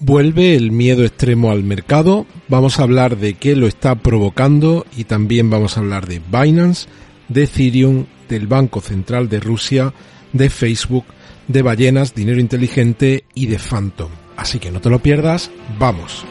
Vuelve el miedo extremo al mercado, vamos a hablar de qué lo está provocando y también vamos a hablar de Binance, de Ethereum, del Banco Central de Rusia, de Facebook, de ballenas, dinero inteligente y de Phantom. Así que no te lo pierdas, vamos.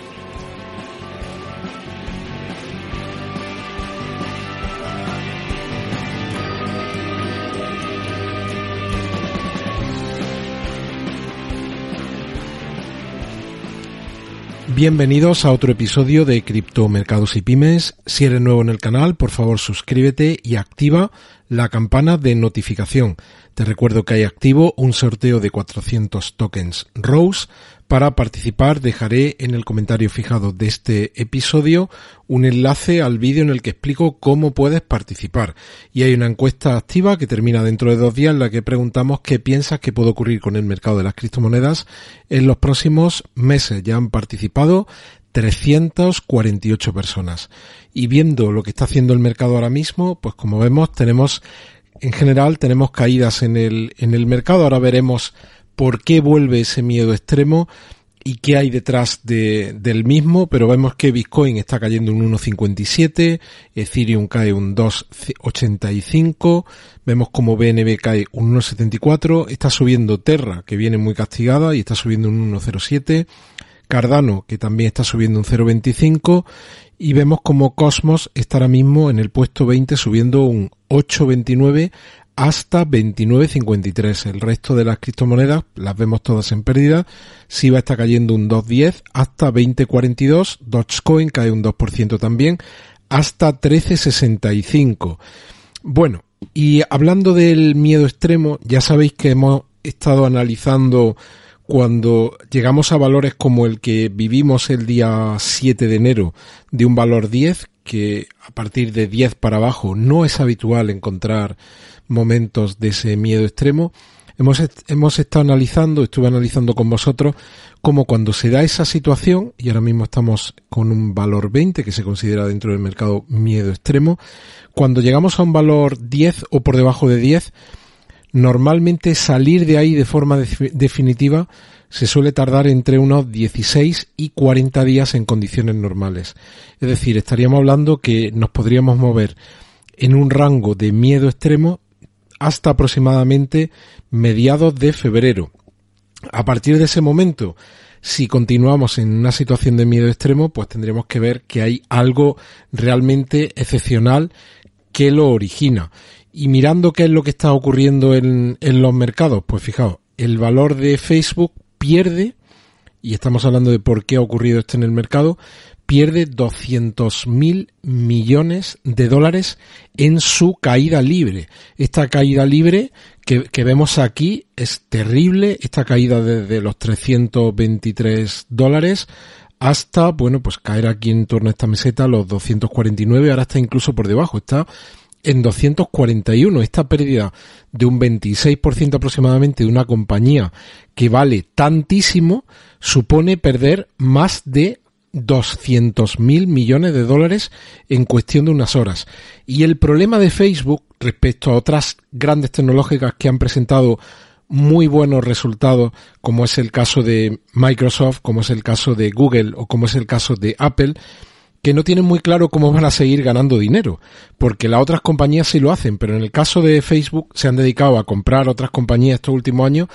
Bienvenidos a otro episodio de Criptomercados y Pymes. Si eres nuevo en el canal, por favor suscríbete y activa la campana de notificación. Te recuerdo que hay activo un sorteo de 400 tokens Rose. Para participar dejaré en el comentario fijado de este episodio un enlace al vídeo en el que explico cómo puedes participar. Y hay una encuesta activa que termina dentro de dos días en la que preguntamos qué piensas que puede ocurrir con el mercado de las criptomonedas en los próximos meses. Ya han participado 348 personas. Y viendo lo que está haciendo el mercado ahora mismo, pues como vemos tenemos, en general tenemos caídas en el, en el mercado. Ahora veremos por qué vuelve ese miedo extremo y qué hay detrás de, del mismo, pero vemos que Bitcoin está cayendo un 1,57, Ethereum cae un 2,85, vemos como BNB cae un 1,74, está subiendo Terra, que viene muy castigada y está subiendo un 1,07, Cardano, que también está subiendo un 0,25, y vemos como Cosmos está ahora mismo en el puesto 20 subiendo un 8,29 hasta 29.53. El resto de las criptomonedas las vemos todas en pérdida. SIBA está cayendo un 2.10 hasta 20.42. Dogecoin cae un 2% también hasta 13.65. Bueno, y hablando del miedo extremo, ya sabéis que hemos estado analizando cuando llegamos a valores como el que vivimos el día 7 de enero de un valor 10, que a partir de 10 para abajo no es habitual encontrar momentos de ese miedo extremo, hemos, hemos estado analizando, estuve analizando con vosotros, como cuando se da esa situación, y ahora mismo estamos con un valor 20 que se considera dentro del mercado miedo extremo, cuando llegamos a un valor 10 o por debajo de 10, normalmente salir de ahí de forma definitiva se suele tardar entre unos 16 y 40 días en condiciones normales. Es decir, estaríamos hablando que nos podríamos mover en un rango de miedo extremo hasta aproximadamente mediados de febrero. A partir de ese momento, si continuamos en una situación de miedo extremo, pues tendremos que ver que hay algo realmente excepcional que lo origina. Y mirando qué es lo que está ocurriendo en, en los mercados, pues fijaos, el valor de Facebook pierde, y estamos hablando de por qué ha ocurrido esto en el mercado, pierde 200 mil millones de dólares en su caída libre. Esta caída libre que, que, vemos aquí es terrible, esta caída desde los 323 dólares hasta, bueno, pues caer aquí en torno a esta meseta los 249, ahora está incluso por debajo, está en 241. Esta pérdida de un 26% aproximadamente de una compañía que vale tantísimo supone perder más de 200 mil millones de dólares en cuestión de unas horas. Y el problema de Facebook respecto a otras grandes tecnológicas que han presentado muy buenos resultados, como es el caso de Microsoft, como es el caso de Google o como es el caso de Apple, que no tienen muy claro cómo van a seguir ganando dinero, porque las otras compañías sí lo hacen, pero en el caso de Facebook se han dedicado a comprar otras compañías estos últimos años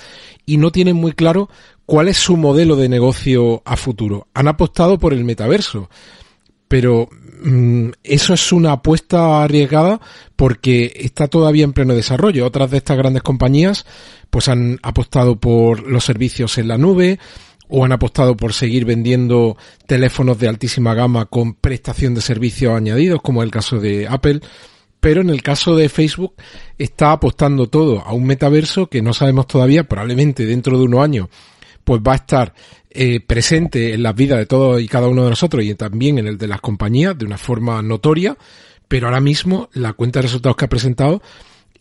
y no tienen muy claro cuál es su modelo de negocio a futuro. Han apostado por el metaverso, pero mm, eso es una apuesta arriesgada porque está todavía en pleno desarrollo. Otras de estas grandes compañías pues han apostado por los servicios en la nube, o han apostado por seguir vendiendo teléfonos de altísima gama con prestación de servicios añadidos, como es el caso de Apple. Pero en el caso de Facebook está apostando todo a un metaverso que no sabemos todavía, probablemente dentro de unos años, pues va a estar eh, presente en las vidas de todos y cada uno de nosotros y también en el de las compañías de una forma notoria, pero ahora mismo la cuenta de resultados que ha presentado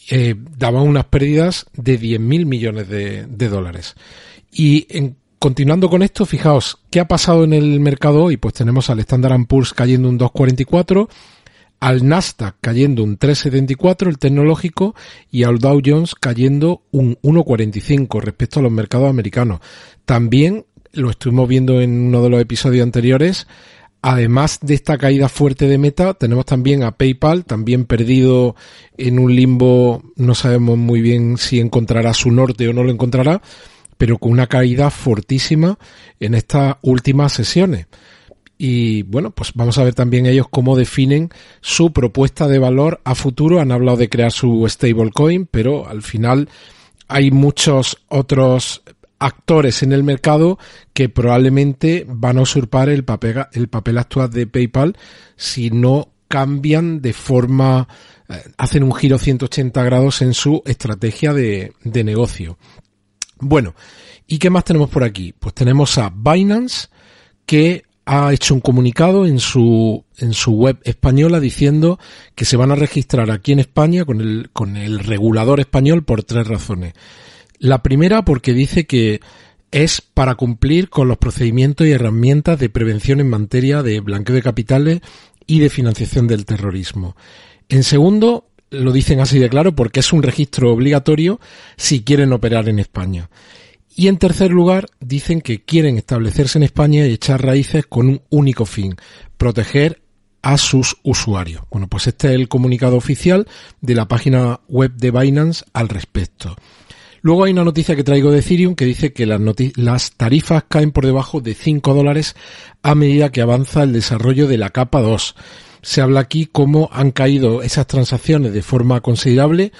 eh, daba unas pérdidas de 10.000 millones de, dólares. Y en continuando con esto, fijaos, ¿qué ha pasado en el mercado hoy? Pues tenemos al Standard Poor's cayendo un 2,44, al Nasdaq cayendo un 3,74, el tecnológico, y al Dow Jones cayendo un 1,45 respecto a los mercados americanos. También lo estuvimos viendo en uno de los episodios anteriores, Además de esta caída fuerte de Meta, tenemos también a PayPal, también perdido en un limbo, no sabemos muy bien si encontrará su norte o no lo encontrará, pero con una caída fortísima en estas últimas sesiones. Y bueno, pues vamos a ver también ellos cómo definen su propuesta de valor a futuro. Han hablado de crear su stablecoin, pero al final hay muchos otros actores en el mercado que probablemente van a usurpar el papel, el papel actual de PayPal si no cambian de forma, eh, hacen un giro 180 grados en su estrategia de, de negocio. Bueno, ¿y qué más tenemos por aquí? Pues tenemos a Binance que ha hecho un comunicado en su, en su web española diciendo que se van a registrar aquí en España con el, con el regulador español por tres razones. La primera porque dice que es para cumplir con los procedimientos y herramientas de prevención en materia de blanqueo de capitales y de financiación del terrorismo. En segundo, lo dicen así de claro porque es un registro obligatorio si quieren operar en España. Y en tercer lugar, dicen que quieren establecerse en España y echar raíces con un único fin, proteger a sus usuarios. Bueno, pues este es el comunicado oficial de la página web de Binance al respecto. Luego hay una noticia que traigo de Ethereum que dice que las, las tarifas caen por debajo de 5 dólares a medida que avanza el desarrollo de la capa 2. Se habla aquí cómo han caído esas transacciones de forma considerable.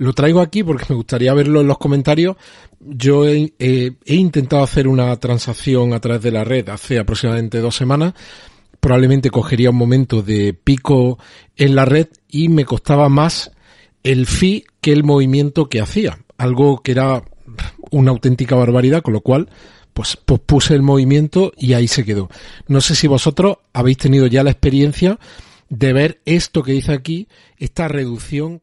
Lo traigo aquí porque me gustaría verlo en los comentarios. Yo he, intentado hacer una transacción a través de la red hace aproximadamente dos semanas probablemente cogería un momento de pico en la red y me costaba más el fee que el movimiento que hacía algo que era una auténtica barbaridad, con lo cual pues puse el movimiento y ahí se quedó. No sé si vosotros habéis tenido ya la experiencia de ver esto que dice aquí, esta reducción